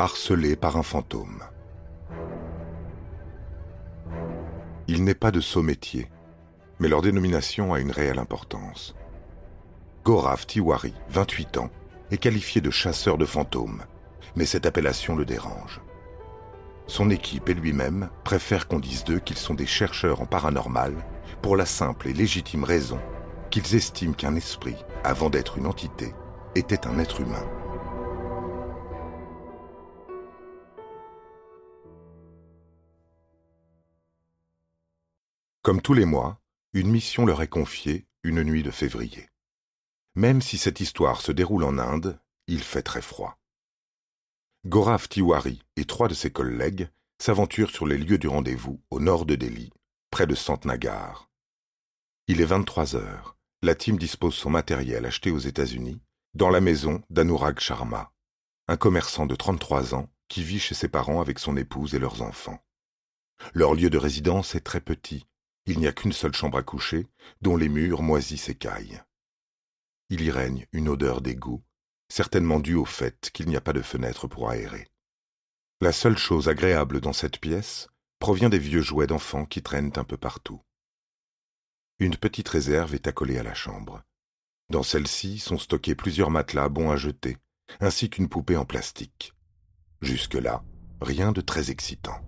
Harcelé par un fantôme. Il n'est pas de saut métier, mais leur dénomination a une réelle importance. Gorav Tiwari, 28 ans, est qualifié de chasseur de fantômes, mais cette appellation le dérange. Son équipe et lui-même préfèrent qu'on dise d'eux qu'ils sont des chercheurs en paranormal pour la simple et légitime raison qu'ils estiment qu'un esprit, avant d'être une entité, était un être humain. Comme tous les mois, une mission leur est confiée une nuit de février. Même si cette histoire se déroule en Inde, il fait très froid. Gaurav Tiwari et trois de ses collègues s'aventurent sur les lieux du rendez-vous au nord de Delhi, près de Santnagar. Il est 23 heures. La team dispose son matériel acheté aux États-Unis dans la maison d'Anurag Sharma, un commerçant de 33 ans qui vit chez ses parents avec son épouse et leurs enfants. Leur lieu de résidence est très petit, il n'y a qu'une seule chambre à coucher, dont les murs moisissent et. Il y règne une odeur d'égout, certainement due au fait qu'il n'y a pas de fenêtre pour aérer. La seule chose agréable dans cette pièce provient des vieux jouets d'enfants qui traînent un peu partout. Une petite réserve est accolée à la chambre. Dans celle-ci sont stockés plusieurs matelas bons à jeter, ainsi qu'une poupée en plastique. Jusque-là, rien de très excitant.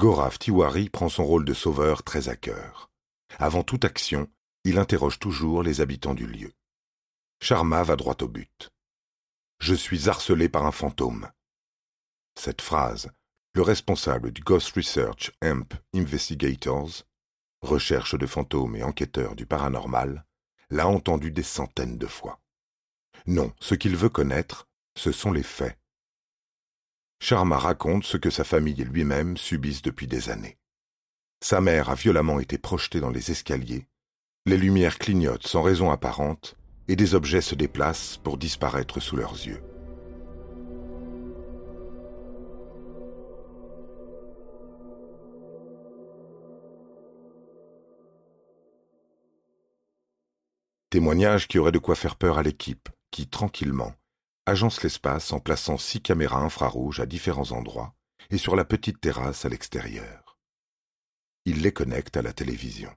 Gorav Tiwari prend son rôle de sauveur très à cœur. Avant toute action, il interroge toujours les habitants du lieu. Sharma va droit au but. Je suis harcelé par un fantôme. Cette phrase, le responsable du Ghost Research AMP Investigators, recherche de fantômes et enquêteurs du paranormal, l'a entendu des centaines de fois. Non, ce qu'il veut connaître, ce sont les faits, Sharma raconte ce que sa famille et lui-même subissent depuis des années. Sa mère a violemment été projetée dans les escaliers, les lumières clignotent sans raison apparente, et des objets se déplacent pour disparaître sous leurs yeux. Témoignage qui aurait de quoi faire peur à l'équipe, qui, tranquillement, agence l'espace en plaçant six caméras infrarouges à différents endroits et sur la petite terrasse à l'extérieur. Il les connecte à la télévision.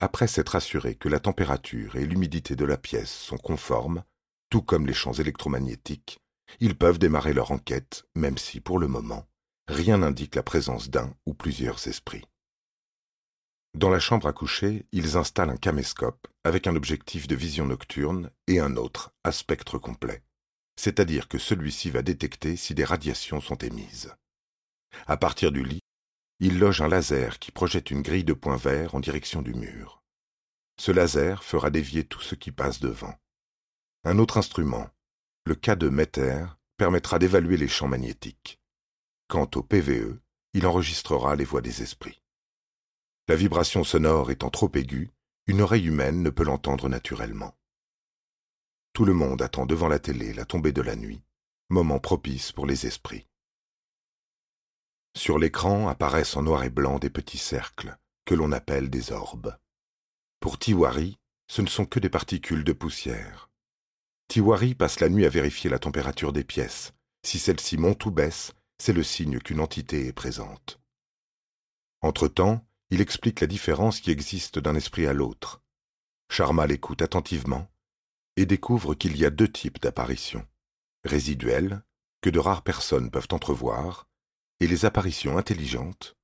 Après s'être assuré que la température et l'humidité de la pièce sont conformes, tout comme les champs électromagnétiques, ils peuvent démarrer leur enquête, même si, pour le moment, rien n'indique la présence d'un ou plusieurs esprits. Dans la chambre à coucher, ils installent un caméscope avec un objectif de vision nocturne et un autre à spectre complet, c'est-à-dire que celui-ci va détecter si des radiations sont émises. À partir du lit, il loge un laser qui projette une grille de points verts en direction du mur. Ce laser fera dévier tout ce qui passe devant. Un autre instrument, le cas de Meter, permettra d'évaluer les champs magnétiques. Quant au PVE, il enregistrera les voix des esprits. La vibration sonore étant trop aiguë, une oreille humaine ne peut l'entendre naturellement. Tout le monde attend devant la télé la tombée de la nuit, moment propice pour les esprits. Sur l'écran apparaissent en noir et blanc des petits cercles, que l'on appelle des orbes. Pour Tiwari, ce ne sont que des particules de poussière. Tiwari passe la nuit à vérifier la température des pièces. Si celle-ci monte ou baisse, c'est le signe qu'une entité est présente. Entre-temps, il explique la différence qui existe d'un esprit à l'autre. Sharma l'écoute attentivement et découvre qu'il y a deux types d'apparitions résiduelles, que de rares personnes peuvent entrevoir, et les apparitions intelligentes,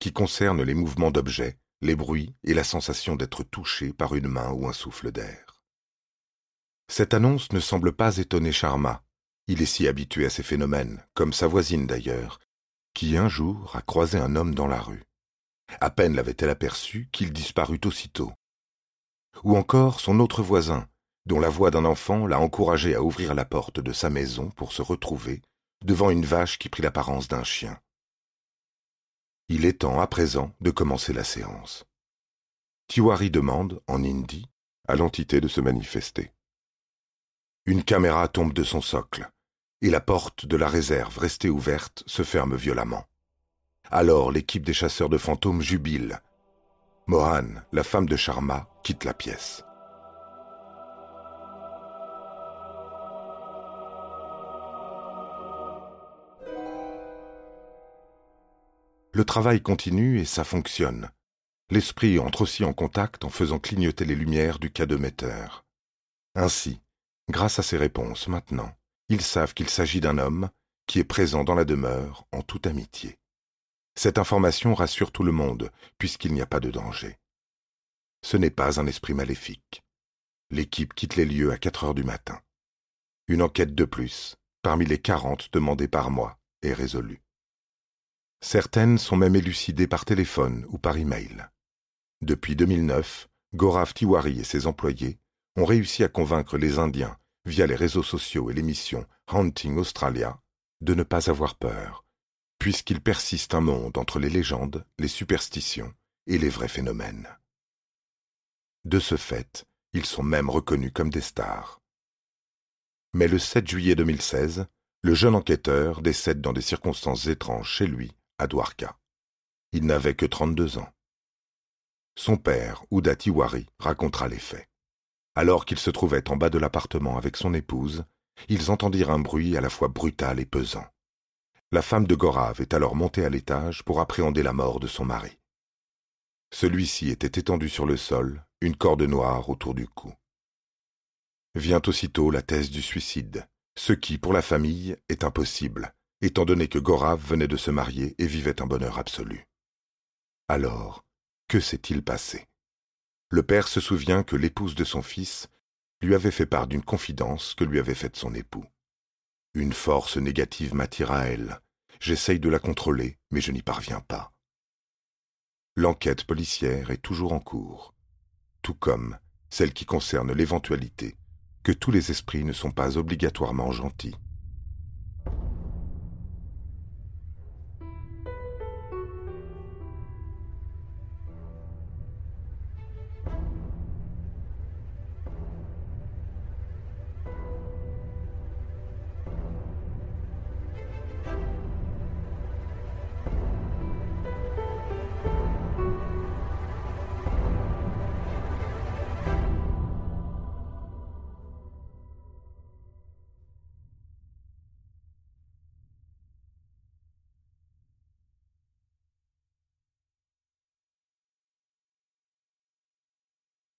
qui concernent les mouvements d'objets, les bruits et la sensation d'être touché par une main ou un souffle d'air. Cette annonce ne semble pas étonner Sharma. Il est si habitué à ces phénomènes, comme sa voisine d'ailleurs, qui un jour a croisé un homme dans la rue. À peine l'avait-elle aperçu qu'il disparut aussitôt. Ou encore son autre voisin, dont la voix d'un enfant l'a encouragé à ouvrir la porte de sa maison pour se retrouver devant une vache qui prit l'apparence d'un chien. Il est temps à présent de commencer la séance. Tiwari demande, en hindi, à l'entité de se manifester. Une caméra tombe de son socle, et la porte de la réserve restée ouverte se ferme violemment. Alors l'équipe des chasseurs de fantômes jubile. Mohan, la femme de Sharma, quitte la pièce. Le travail continue et ça fonctionne. L'esprit entre aussi en contact en faisant clignoter les lumières du cademetteur. Ainsi, grâce à ces réponses maintenant, ils savent qu'il s'agit d'un homme qui est présent dans la demeure en toute amitié. Cette information rassure tout le monde, puisqu'il n'y a pas de danger. Ce n'est pas un esprit maléfique. L'équipe quitte les lieux à quatre heures du matin. Une enquête de plus, parmi les quarante demandées par mois, est résolue. Certaines sont même élucidées par téléphone ou par email. Depuis 2009, Gaurav Tiwari et ses employés ont réussi à convaincre les Indiens, via les réseaux sociaux et l'émission Hunting Australia, de ne pas avoir peur, puisqu'il persiste un monde entre les légendes, les superstitions et les vrais phénomènes. De ce fait, ils sont même reconnus comme des stars. Mais le 7 juillet 2016, le jeune enquêteur décède dans des circonstances étranges chez lui, à Dwarka. Il n'avait que 32 ans. Son père, Ouda Tiwari, racontera les faits. Alors qu'il se trouvait en bas de l'appartement avec son épouse, ils entendirent un bruit à la fois brutal et pesant. La femme de Gorav est alors montée à l'étage pour appréhender la mort de son mari. Celui-ci était étendu sur le sol, une corde noire autour du cou. Vient aussitôt la thèse du suicide, ce qui, pour la famille, est impossible, étant donné que Gorav venait de se marier et vivait un bonheur absolu. Alors, que s'est-il passé? Le père se souvient que l'épouse de son fils lui avait fait part d'une confidence que lui avait faite son époux. Une force négative m'attire à elle. J'essaye de la contrôler, mais je n'y parviens pas. L'enquête policière est toujours en cours, tout comme celle qui concerne l'éventualité que tous les esprits ne sont pas obligatoirement gentils.